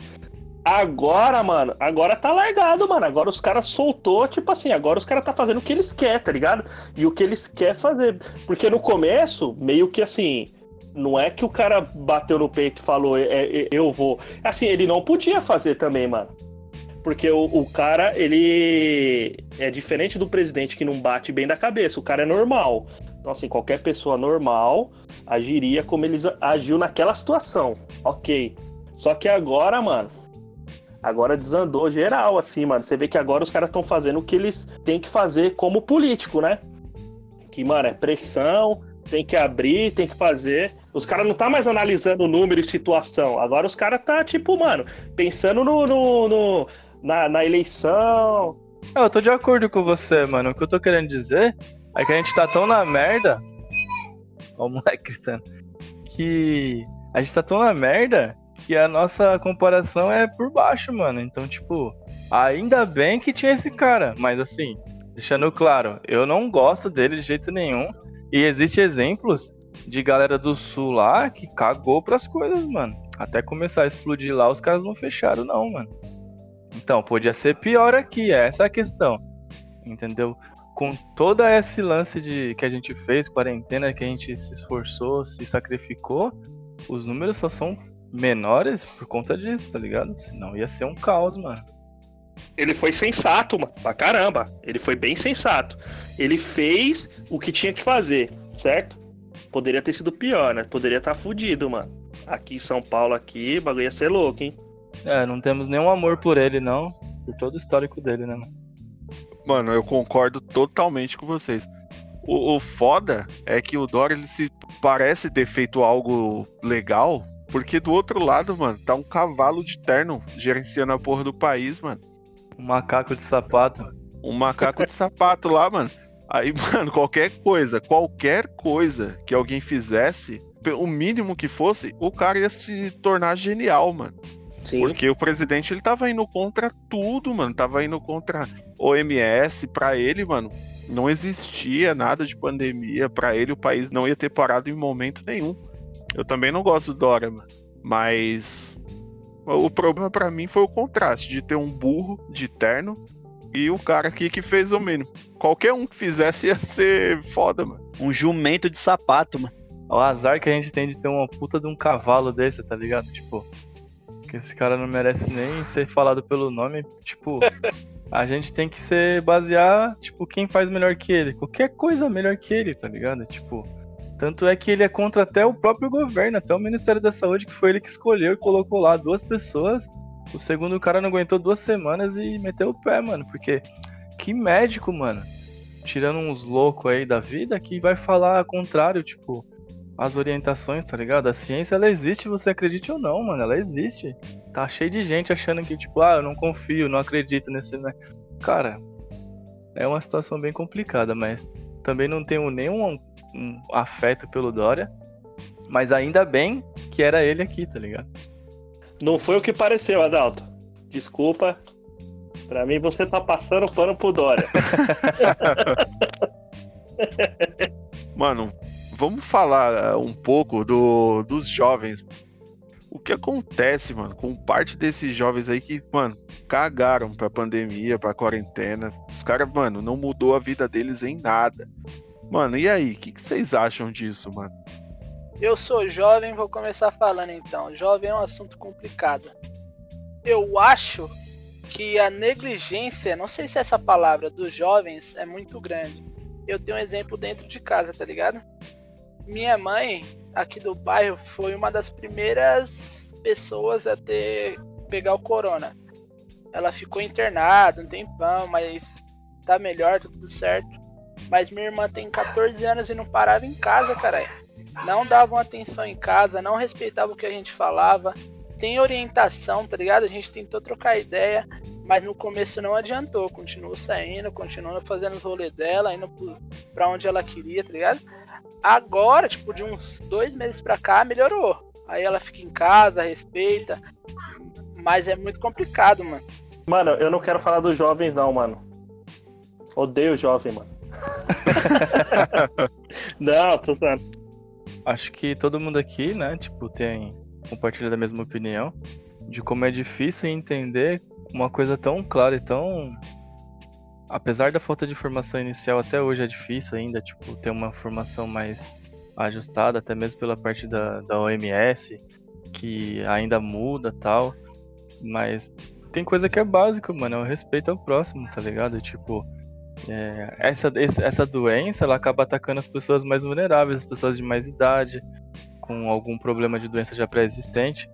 B: Agora, mano, agora tá largado, mano. Agora os caras soltou, tipo assim, agora os caras tá fazendo o que eles querem, tá ligado? E o que eles querem fazer. Porque no começo, meio que assim, não é que o cara bateu no peito e falou, é, é, eu vou. Assim, ele não podia fazer também, mano. Porque o, o, cara, ele é diferente do presidente que não bate bem da cabeça. O cara é normal. Então, assim, qualquer pessoa normal agiria como ele agiu naquela situação. Ok. Só que agora, mano, agora desandou geral, assim, mano. Você vê que agora os caras estão fazendo o que eles têm que fazer como político, né? Que, mano, é pressão, tem que abrir, tem que fazer. Os caras não tá mais analisando número e situação. Agora os caras tá, tipo, mano, pensando no, no, no na, na, eleição.
D: Eu tô de acordo com você, mano. O que eu tô querendo dizer é que a gente tá tão na merda. Ó, o moleque gritando. Que a gente tá tão na merda que a nossa comparação é por baixo, mano. Então, tipo, ainda bem que tinha esse cara. Mas assim, deixando claro, eu não gosto dele de jeito nenhum. E existe exemplos de galera do sul lá que cagou pras coisas, mano. Até começar a explodir lá, os caras não fecharam, não, mano. Então, podia ser pior aqui, é essa a questão. Entendeu? Com todo esse lance de que a gente fez, quarentena, que a gente se esforçou, se sacrificou, os números só são menores por conta disso, tá ligado? Senão ia ser um caos, mano
B: ele foi sensato, mano, pra caramba. Ele foi bem sensato. Ele fez o que tinha que fazer, certo? Poderia ter sido pior, né? Poderia estar tá fudido, mano. Aqui em São Paulo, aqui, o bagulho ia ser louco, hein?
D: É, não temos nenhum amor por ele, não. Por todo o histórico dele, né, mano?
C: Mano, eu concordo totalmente com vocês. O, o foda é que o Dória ele se parece ter feito algo legal, porque do outro lado, mano, tá um cavalo de terno gerenciando a porra do país, mano.
D: Um macaco de sapato.
C: Um macaco de sapato lá, mano. Aí, mano, qualquer coisa, qualquer coisa que alguém fizesse, o mínimo que fosse, o cara ia se tornar genial, mano. Sim. Porque o presidente ele tava indo contra tudo, mano. Tava indo contra OMS. Pra ele, mano, não existia nada de pandemia. Pra ele, o país não ia ter parado em momento nenhum. Eu também não gosto do Dória, mano. Mas o problema para mim foi o contraste de ter um burro de terno e o cara aqui que fez o mínimo. Qualquer um que fizesse ia ser foda, mano.
A: Um jumento de sapato, mano.
D: O azar que a gente tem de ter uma puta de um cavalo desse, tá ligado? Tipo, que esse cara não merece nem ser falado pelo nome. Tipo, a gente tem que ser basear, tipo, quem faz melhor que ele. Qualquer coisa melhor que ele, tá ligado? Tipo, tanto é que ele é contra até o próprio governo, até o Ministério da Saúde, que foi ele que escolheu e colocou lá duas pessoas. O segundo cara não aguentou duas semanas e meteu o pé, mano. Porque que médico, mano, tirando uns loucos aí da vida, que vai falar contrário, tipo, as orientações, tá ligado? A ciência, ela existe, você acredite ou não, mano, ela existe. Tá cheio de gente achando que, tipo, ah, eu não confio, não acredito nesse. Né? Cara, é uma situação bem complicada, mas também não tenho nenhum um afeto pelo Dória. Mas ainda bem que era ele aqui, tá ligado?
B: Não foi o que pareceu, Adalto. Desculpa. Pra mim você tá passando pano pro Dória.
C: Mano, vamos falar uh, um pouco do, dos jovens. O que acontece, mano, com parte desses jovens aí que, mano, cagaram pra pandemia, pra quarentena. Os caras, mano, não mudou a vida deles em nada. Mano, e aí? O que, que vocês acham disso, mano?
E: Eu sou jovem, vou começar falando então. Jovem é um assunto complicado. Eu acho que a negligência, não sei se essa palavra, dos jovens é muito grande. Eu tenho um exemplo dentro de casa, tá ligado? Minha mãe, aqui do bairro, foi uma das primeiras pessoas a ter pegar o corona. Ela ficou internada um tempão, mas tá melhor, tá tudo certo. Mas minha irmã tem 14 anos e não parava em casa, caralho. Não davam atenção em casa, não respeitavam o que a gente falava. Tem orientação, tá ligado? A gente tentou trocar ideia, mas no começo não adiantou. Continuou saindo, continuou fazendo os rolês dela, indo pra onde ela queria, tá ligado? Agora, tipo, de uns dois meses pra cá, melhorou. Aí ela fica em casa, respeita. Mas é muito complicado, mano.
B: Mano, eu não quero falar dos jovens, não, mano. Odeio jovem, mano. Não, tô zoando.
D: Acho que todo mundo aqui, né, tipo, tem compartilha da mesma opinião. de como é difícil entender uma coisa tão clara e tão. Apesar da falta de formação inicial, até hoje é difícil ainda, tipo, ter uma formação mais ajustada, até mesmo pela parte da, da OMS, que ainda muda tal. Mas tem coisa que é básica, mano, é o respeito ao próximo, tá ligado? Tipo, é, essa, essa doença ela acaba atacando as pessoas mais vulneráveis, as pessoas de mais idade, com algum problema de doença já pré-existente.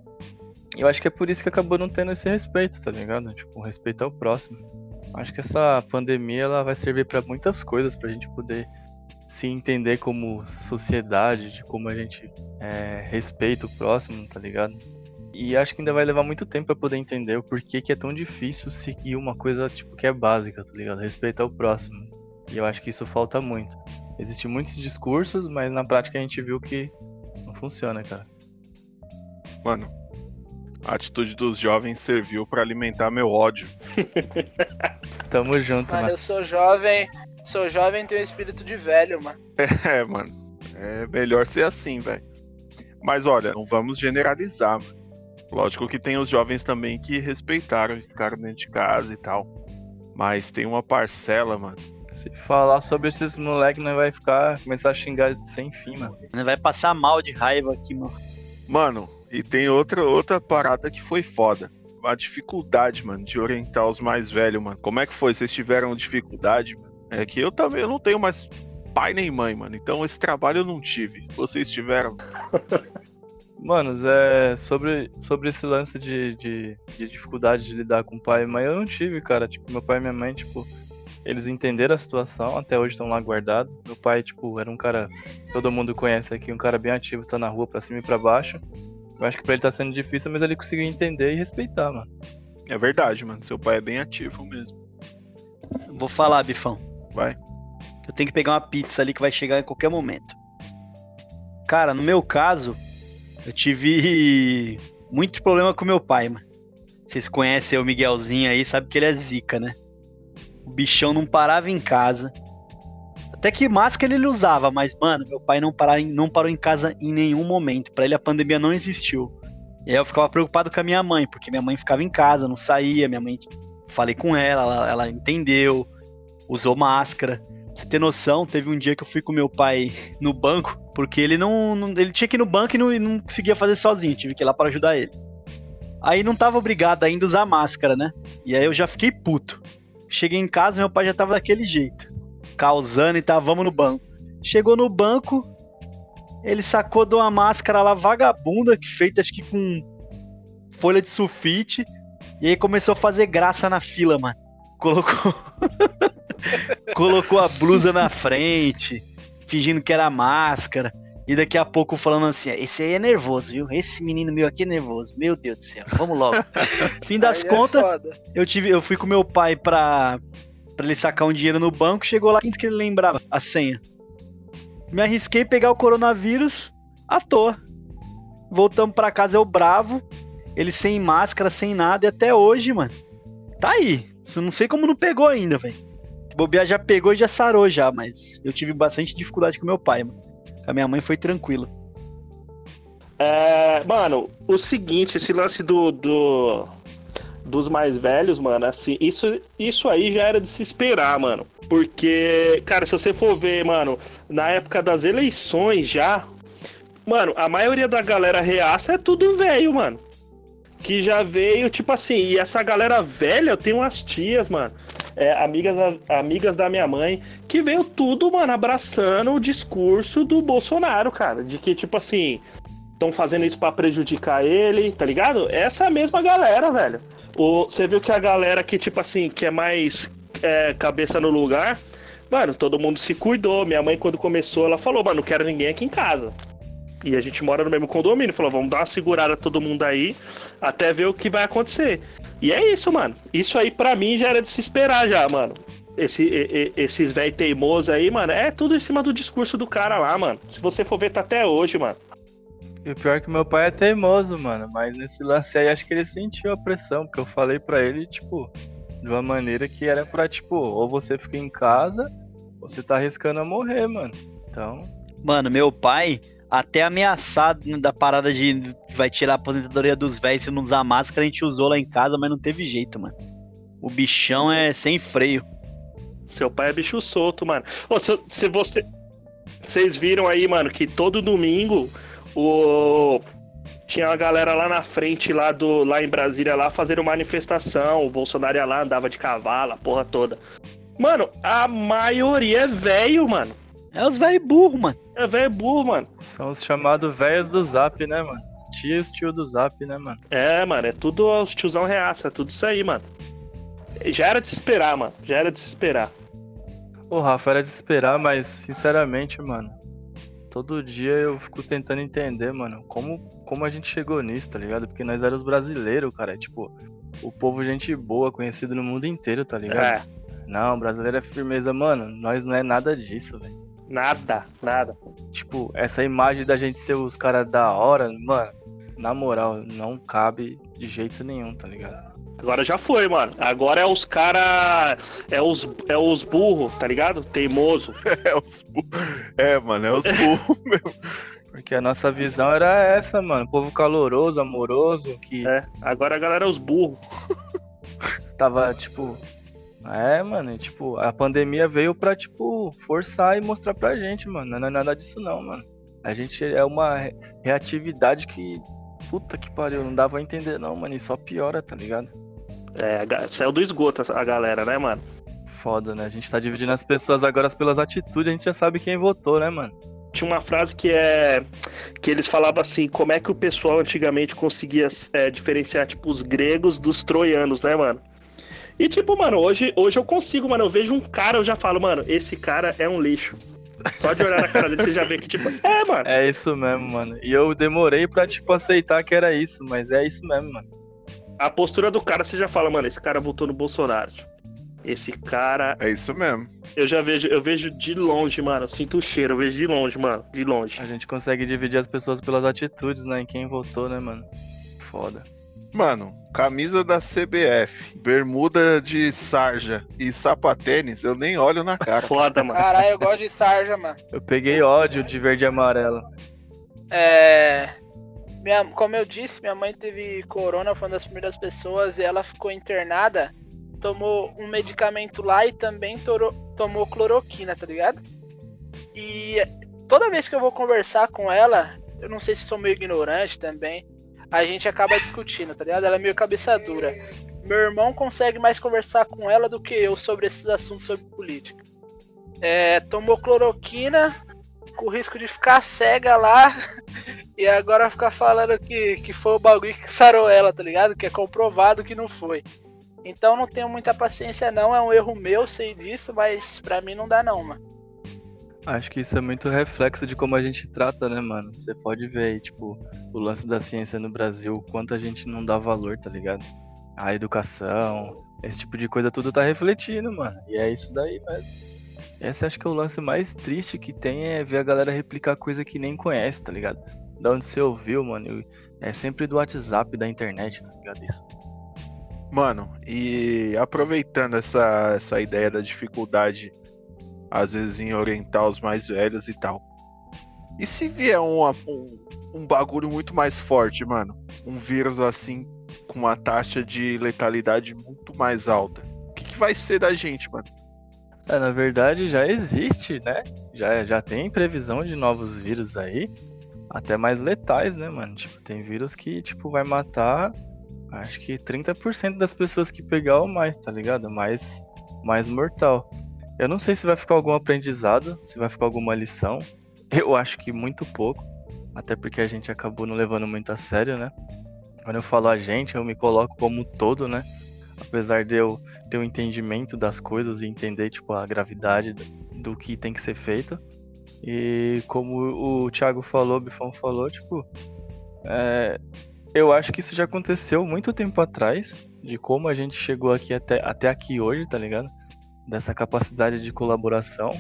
D: Eu acho que é por isso que acabou não tendo esse respeito, tá ligado? Tipo, um respeito ao próximo. Acho que essa pandemia ela vai servir para muitas coisas, pra gente poder se entender como sociedade, de como a gente é, respeita o próximo, tá ligado? E acho que ainda vai levar muito tempo para poder entender o porquê que é tão difícil seguir uma coisa tipo que é básica, tá ligado? Respeitar o próximo. E eu acho que isso falta muito. Existem muitos discursos, mas na prática a gente viu que funciona, cara.
C: Mano, a atitude dos jovens serviu para alimentar meu ódio.
D: Tamo junto,
E: Mano,
D: mano.
E: eu sou jovem, sou jovem e tenho espírito de velho, mano.
C: É, mano. É melhor ser assim, velho. Mas olha, não vamos generalizar, mano. Lógico que tem os jovens também que respeitaram e ficaram dentro de casa e tal. Mas tem uma parcela, mano.
D: Se falar sobre esses moleques, nós vai ficar, começar a xingar sem fim, mano.
A: Vai passar mal de raiva aqui, mano.
C: Mano, e tem outra, outra parada que foi foda. A dificuldade, mano, de orientar os mais velhos, mano. Como é que foi? Vocês tiveram dificuldade, mano? É que eu também eu não tenho mais pai nem mãe, mano. Então esse trabalho eu não tive. Vocês tiveram.
D: Manos, é, sobre, sobre esse lance de, de, de dificuldade de lidar com pai e mãe, eu não tive, cara. Tipo, meu pai e minha mãe, tipo, eles entenderam a situação, até hoje estão lá guardados. Meu pai, tipo, era um cara, todo mundo conhece aqui, um cara bem ativo, tá na rua pra cima e pra baixo. Eu acho que pra ele tá sendo difícil, mas ele conseguiu entender e respeitar, mano.
C: É verdade, mano. Seu pai é bem ativo mesmo.
A: Vou falar, Bifão.
C: Vai.
A: Eu tenho que pegar uma pizza ali que vai chegar em qualquer momento. Cara, no meu caso, eu tive muito problema com meu pai, mano. Vocês conhecem o Miguelzinho aí, sabe que ele é zica, né? O bichão não parava em casa. Até que máscara ele usava, mas, mano, meu pai não, parava não parou em casa em nenhum momento. Pra ele a pandemia não existiu. E aí eu ficava preocupado com a minha mãe, porque minha mãe ficava em casa, não saía. Minha mãe, falei com ela, ela, ela entendeu, usou máscara. Pra você ter noção, teve um dia que eu fui com meu pai no banco, porque ele não, não- ele tinha que ir no banco e não, não conseguia fazer sozinho, tive que ir lá para ajudar ele. Aí não tava obrigado ainda a usar máscara, né? E aí eu já fiquei puto. Cheguei em casa, meu pai já tava daquele jeito, causando e tá, vamos no banco. Chegou no banco, ele sacou de uma máscara lá vagabunda, que feita acho que com folha de sulfite, e aí começou a fazer graça na fila, mano. Colocou colocou a blusa na frente, fingindo que era máscara. E daqui a pouco falando assim: esse aí é nervoso, viu? Esse menino meu aqui é nervoso. Meu Deus do céu, vamos logo. Fim das
E: Aí é
A: contas,
E: foda.
A: eu, tive, eu fui com meu pai pra, pra ele sacar um dinheiro no banco. Chegou lá, quem disse que ele lembrava a senha? Me arrisquei pegar o coronavírus à toa. Voltamos pra casa, eu bravo. Ele sem máscara, sem nada. E até hoje, mano. Tá aí. Eu não sei como não pegou ainda, velho. Bobear já pegou e já sarou já, mas eu tive bastante dificuldade com meu pai, mano. A minha mãe foi tranquilo.
B: É, mano, o seguinte, esse lance do, do- dos mais velhos, mano, assim, isso, isso aí já era de se esperar, mano. Porque, cara, se você for ver, mano, na época das eleições já, mano, a maioria da galera reaça é tudo velho, mano. Que já veio, tipo assim, e essa galera velha, eu tenho umas tias, mano, é, amigas, amigas da minha mãe, que veio tudo, mano, abraçando o discurso do Bolsonaro, cara. De que, tipo assim, estão fazendo isso pra prejudicar ele, tá ligado? Essa é a mesma galera, velho. O, você viu que a galera que, tipo assim, que é mais é, cabeça no lugar, mano, todo mundo se cuidou. Minha mãe, quando começou, ela falou, mano, não quero ninguém aqui em casa. E a gente mora no mesmo condomínio. Falou, vamos dar uma segurada todo mundo aí, até ver o que vai acontecer. E é isso, mano. Isso aí pra mim já era de se esperar já, mano. Esse, e- e- esses velho teimosos aí, mano, é tudo em cima do discurso do cara lá, mano. Se você for ver, tá até hoje, mano.
D: E o pior é que meu pai é teimoso, mano. Mas nesse lance aí, acho que ele sentiu a pressão. Porque eu falei pra ele, tipo, de uma maneira que era pra, tipo, ou você fica em casa, ou você tá arriscando a morrer, mano. Então,
A: Mano, meu pai, até ameaçado da parada de vai tirar a aposentadoria dos velhos se não usar máscara, a gente usou lá em casa, mas não teve jeito, mano. O bichão é sem freio.
B: Seu pai é bicho solto, mano. Ô, se, se você. Vocês viram aí, mano, que todo domingo o. Tinha uma galera lá na frente, lá, do, lá em Brasília, lá fazendo manifestação. O Bolsonaro ia lá, andava de cavalo, a porra toda. Mano, a maioria é velho, mano.
A: É os velho burro, mano.
B: É velho burro, mano.
D: São os chamados velhos do zap, né, mano? Os tios, tio do zap, né, mano?
B: É, mano, é tudo os tiozão reaça, é tudo isso aí, mano. Já era de se esperar, mano. Já era de se esperar.
D: Ô, Rafa, era de se esperar, mas, sinceramente, mano, todo dia eu fico tentando entender, mano, como, como a gente chegou nisso, tá ligado? Porque nós éramos brasileiros, cara. É, tipo, o povo gente boa, conhecido no mundo inteiro, tá ligado?
B: É,
D: Não, brasileiro é firmeza, mano. Nós não é nada disso, velho.
B: Nada, nada.
D: Tipo, essa imagem da gente ser os caras da hora, mano, na moral, não cabe de jeito nenhum, tá ligado?
B: Agora já foi, mano. Agora é os cara. É os, é os burros, tá ligado? Teimoso.
C: É, os é, mano, é os burros mesmo.
D: Porque a nossa visão era essa, mano. Povo caloroso, amoroso, que
B: É. Agora a galera é os burros.
D: tava, tipo. É, mano, e, tipo, a pandemia veio pra, tipo, forçar e mostrar pra gente, mano. Não é nada disso, não, mano. A gente é uma re- reatividade que. Puta que pariu, não dava a entender, não, mano. E só piora, tá ligado?
B: É, saiu do esgoto a galera, né, mano?
D: Foda, né? A gente tá dividindo as pessoas agora pelas atitudes, a gente já sabe quem votou, né, mano?
B: Tinha uma frase que é. que eles falavam assim, como é que o pessoal antigamente conseguia é, diferenciar, tipo, os gregos dos troianos, né, mano? E tipo, mano, hoje, hoje eu consigo, mano. Eu vejo um cara, eu já falo, mano, esse cara é um lixo. Só de olhar na cara dele, você já vê que, tipo, é, mano.
D: É isso mesmo, mano. E eu demorei pra, tipo, aceitar que era isso, mas é isso mesmo, mano.
B: A postura do cara, você já fala, mano, esse cara votou no Bolsonaro. Esse cara,
C: É isso mesmo.
B: eu já vejo, eu vejo de longe, mano. Eu sinto o cheiro, eu vejo de longe, mano. De longe.
D: A gente consegue dividir as pessoas pelas atitudes, né? Em quem votou, né, mano? Foda.
C: Mano, camisa da CBF, bermuda de sarja e sapatênis, eu nem olho na cara.
B: Foda, mano.
E: Caralho, eu gosto de sarja, mano.
D: Eu peguei ódio de verde e amarelo.
E: É. Minha, como eu disse, minha mãe teve corona, foi uma das primeiras pessoas e ela ficou internada. Tomou um medicamento lá e também toro- tomou cloroquina, tá ligado? E toda vez que eu vou conversar com ela, eu não sei se sou meio ignorante também, a gente acaba discutindo, tá ligado? Ela é meio cabeça dura. Meu irmão consegue mais conversar com ela do que eu sobre esses assuntos sobre política. É, tomou cloroquina, com risco de ficar cega lá e agora ficar falando que, que foi o bagulho que sarou ela, tá ligado? Que é comprovado que não foi. Então não tenho muita paciência não, é um erro meu, sei disso, mas pra mim não dá não, mano.
D: Acho que isso é muito reflexo de como a gente trata, né, mano? Você pode ver aí, tipo, o lance da ciência no Brasil, quanto a gente não dá valor, tá ligado? A educação, esse tipo de coisa tudo tá refletindo, mano. E é isso daí mesmo. Esse acho que é o lance mais triste que tem é ver a galera replicar coisa que nem conhece, tá ligado? Da onde você ouviu, mano. É sempre do WhatsApp, da internet, tá ligado? Isso.
C: Mano, e aproveitando essa, essa ideia da dificuldade, às vezes, em orientar os mais velhos e tal. E se vier um, um, um bagulho muito mais forte, mano? Um vírus assim, com uma taxa de letalidade muito mais alta. O que, que vai ser da gente, mano?
D: É, na verdade já existe, né? Já, já tem previsão de novos vírus aí, até mais letais, né, mano? Tipo, tem vírus que, tipo, vai matar, acho que 30% das pessoas que pegar ou mais, tá ligado? Mais, mais mortal. Eu não sei se vai ficar algum aprendizado, se vai ficar alguma lição. Eu acho que muito pouco, até porque a gente acabou não levando muito a sério, né? Quando eu falo a gente, eu me coloco como um todo, né? Apesar de eu ter um entendimento das coisas e entender, tipo, a gravidade do que tem que ser feito. E como o Thiago falou, o Bifão falou, tipo, é, eu acho que isso já aconteceu muito tempo atrás, de como a gente chegou aqui até, até aqui hoje, tá ligado? Dessa capacidade de colaboração,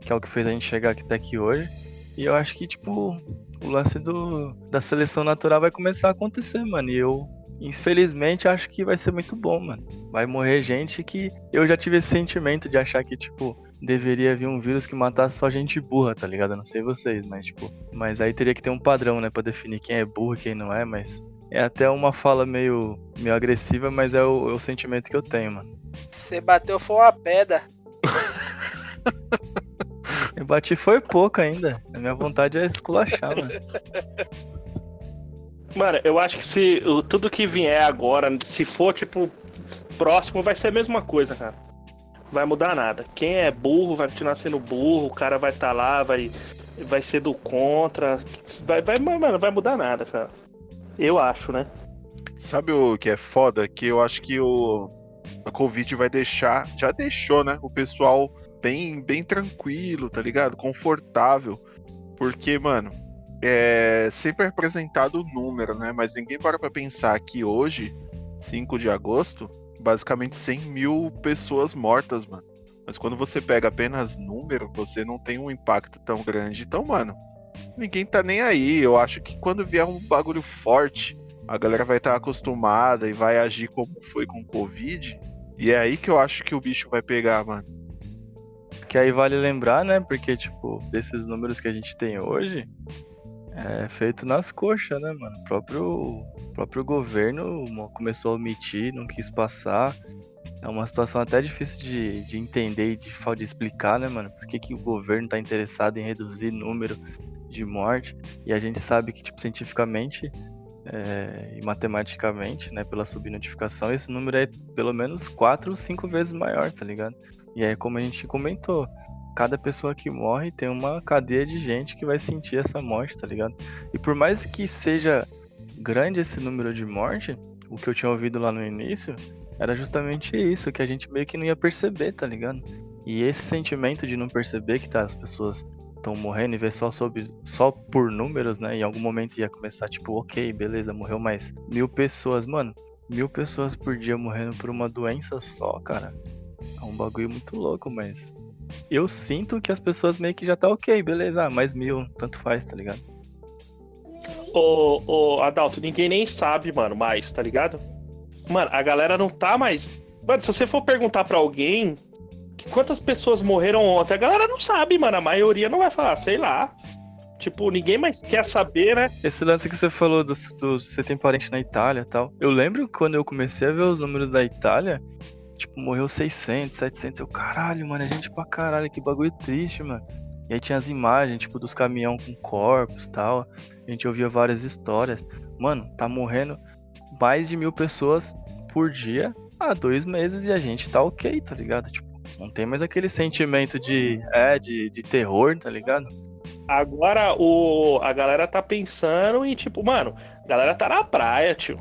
D: que é o que fez a gente chegar até aqui hoje. E eu acho que, tipo, o lance do, da seleção natural vai começar a acontecer, mano. E eu, infelizmente, acho que vai ser muito bom, mano. Vai morrer gente que. Eu já tive esse sentimento de achar que, tipo, deveria vir um vírus que matasse só gente burra, tá ligado? Eu não sei vocês, mas tipo. Mas aí teria que ter um padrão, né? Pra definir quem é burro e quem não é, mas. É até uma fala meio, meio agressiva, mas é o, é o sentimento que eu tenho, mano.
E: Você bateu foi uma pedra.
D: Eu bati foi pouco ainda. A minha vontade é esculachar, mano.
B: Mano, eu acho que se o- tudo que vier agora, se for tipo próximo, vai ser a mesma coisa, cara. Vai mudar nada. Quem é burro vai continuar sendo burro, o cara vai estar lá, vai, vai ser do contra. Vai, vai, mano, vai mudar nada, cara. Eu acho, né?
C: Sabe o que é foda? Que eu acho que o a Covid vai deixar, já deixou, né? O pessoal bem, bem tranquilo, tá ligado? Confortável. Porque, mano, é sempre é apresentado o número, né? Mas ninguém para pra pensar que hoje, 5 de agosto, basicamente 100 mil pessoas mortas, mano. Mas quando você pega apenas número, você não tem um impacto tão grande. Então, mano, ninguém tá nem aí. Eu acho que quando vier um bagulho forte, a galera vai estar acostumada e vai agir como foi com o Covid. E é aí que eu acho que o bicho vai pegar, mano.
D: Que aí vale lembrar, né? Porque, tipo, desses números que a gente tem hoje, é feito nas coxas, né, mano? O próprio, o próprio governo começou a omitir, não quis passar. É uma situação até difícil de, de entender e de, de explicar, né, mano? Por que, que o governo tá interessado em reduzir número de morte? E a gente sabe que, tipo, cientificamente é, e matematicamente, né, pela subnotificação, esse número é pelo menos quatro ou cinco vezes maior, tá ligado? E aí, como a gente comentou, cada pessoa que morre tem uma cadeia de gente que vai sentir essa morte, tá ligado? E por mais que seja grande esse número de morte, o que eu tinha ouvido lá no início era justamente isso, que a gente meio que não ia perceber, tá ligado? E esse sentimento de não perceber que tá, as pessoas estão morrendo e ver só, sobre, só por números, né? Em algum momento ia começar, tipo, ok, beleza, morreu mais mil pessoas. Mano, mil pessoas por dia morrendo por uma doença só, cara. É um bagulho muito louco, mas eu sinto que as pessoas meio que já tá ok, beleza, ah, mais mil, tanto faz, tá ligado?
B: Ô, ô, Adalto, ninguém nem sabe, mano, mais, tá ligado? Mano, a galera não tá mais. Mano, se você for perguntar pra alguém quantas pessoas morreram ontem, a galera não sabe, mano. A maioria não vai falar, sei lá. Tipo, ninguém mais quer saber, né?
D: Esse lance que você falou do, do você tem parente na Itália tal. Eu lembro quando eu comecei a ver os números da Itália, tipo, morreu 600, 700. Eu, caralho, mano, é gente pra caralho, que bagulho triste, mano. E aí tinha as imagens, tipo, dos caminhão com corpos tal. A gente ouvia várias histórias. Mano, tá morrendo mais de mil pessoas por dia há dois meses e a gente tá ok, tá ligado? Tipo, não tem mais aquele sentimento de, é, de, de terror, tá ligado?
B: Agora o, a galera tá pensando em, tipo, mano, a galera tá na praia, tio.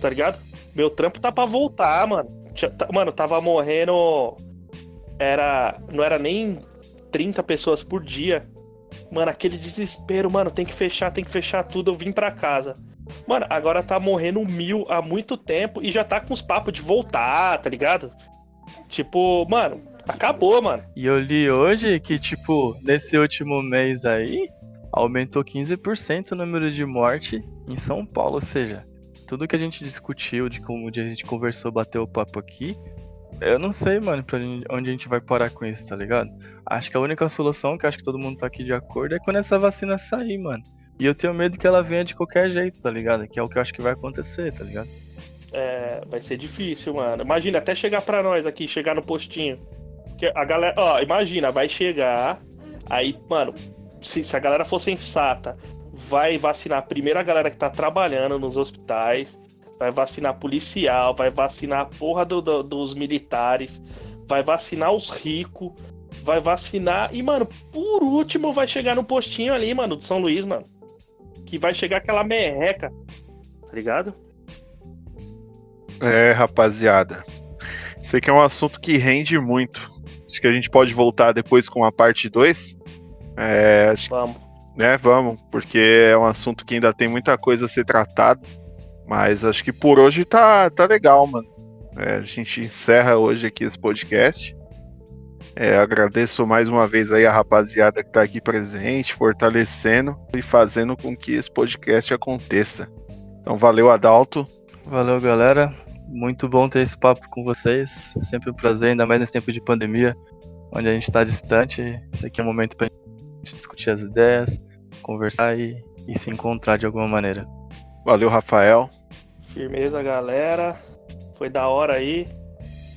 B: Tá ligado? Meu trampo tá pra voltar, mano. Tá- Mano, tava morrendo. Era. Não era nem 30 pessoas por dia. Mano, aquele desespero, mano, tem que fechar, tem que fechar tudo. Eu vim pra casa. Mano, agora tá morrendo mil há muito tempo e já tá com os papos de voltar, tá ligado? Tipo, mano, acabou, mano.
D: E eu li hoje que, tipo, nesse último mês aí, aumentou 15% o número de morte em São Paulo. Ou seja, tudo que a gente discutiu, de como a gente conversou, bateu o papo aqui, eu não sei, mano, pra onde a gente vai parar com isso, tá ligado? Acho que a única solução, que acho que todo mundo tá aqui de acordo, é quando essa vacina sair, mano. E eu tenho medo que ela venha de qualquer jeito, tá ligado? Que é o que eu acho que vai acontecer, tá ligado?
B: É, vai ser difícil, mano. Imagina até chegar pra nós aqui, chegar no postinho. Que a galera, ó, imagina, vai chegar. Aí, mano, se, se a galera for sensata, vai vacinar primeiro a galera que tá trabalhando nos hospitais, vai vacinar policial, vai vacinar a porra do- do- dos militares, vai vacinar os ricos, vai vacinar. E, mano, por último vai chegar no postinho ali, mano, de São Luís, mano. Que vai chegar aquela merreca, tá ligado?
C: É, rapaziada. Isso aqui é um assunto que rende muito. Acho que a gente pode voltar depois com a parte 2. É,
B: Vamos.
C: né? Vamos, porque é um assunto que ainda tem muita coisa a ser tratado. Mas acho que por hoje tá, tá legal, mano. É, a gente encerra hoje aqui esse podcast. É, agradeço mais uma vez aí a rapaziada que tá aqui presente, fortalecendo e fazendo com que esse podcast aconteça. Então valeu, Adalto.
D: Valeu, galera. Muito bom ter esse papo com vocês. Sempre um prazer, ainda mais nesse tempo de pandemia. onde a gente está distante, esse aqui é o momento para gente discutir as ideias, conversar e, e se encontrar de alguma maneira.
C: Valeu, Rafael.
B: Firmeza, galera. Foi da hora aí.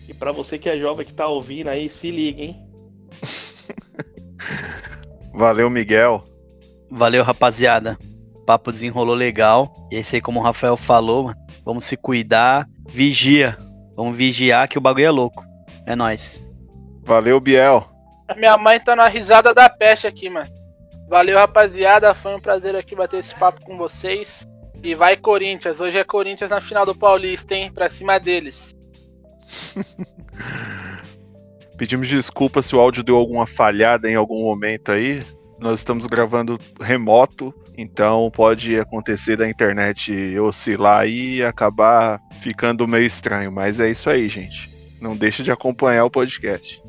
B: E para você que é jovem que tá ouvindo aí, se liga, hein?
C: Valeu, Miguel.
A: Valeu, rapaziada. O papo desenrolou legal. E esse aí, como o Rafael falou, vamos se cuidar. Vigia. Vamos vigiar que o bagulho é louco. É nóis.
C: Valeu, Biel.
E: Minha mãe tá na risada da peste aqui, mano. Valeu, rapaziada. Foi um prazer aqui bater esse papo com vocês. E vai, Corinthians. Hoje é Corinthians na final do Paulista, hein? Pra cima deles.
C: Pedimos desculpa se o áudio deu alguma falhada em algum momento aí. Nós estamos gravando remoto, então pode acontecer da internet oscilar e acabar ficando meio estranho. Mas é isso aí, gente. Não deixe de acompanhar o podcast.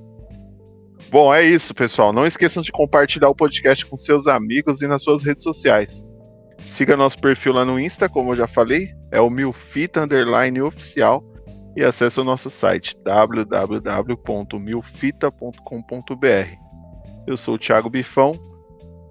C: Bom, é isso, pessoal. Não esqueçam de compartilhar o podcast com seus amigos e nas suas redes sociais. Siga nosso perfil lá no Insta, como eu já falei, é o Milfita Underline Oficial. E acesse o nosso site www.milfita.com.br. Eu sou o Thiago Bifão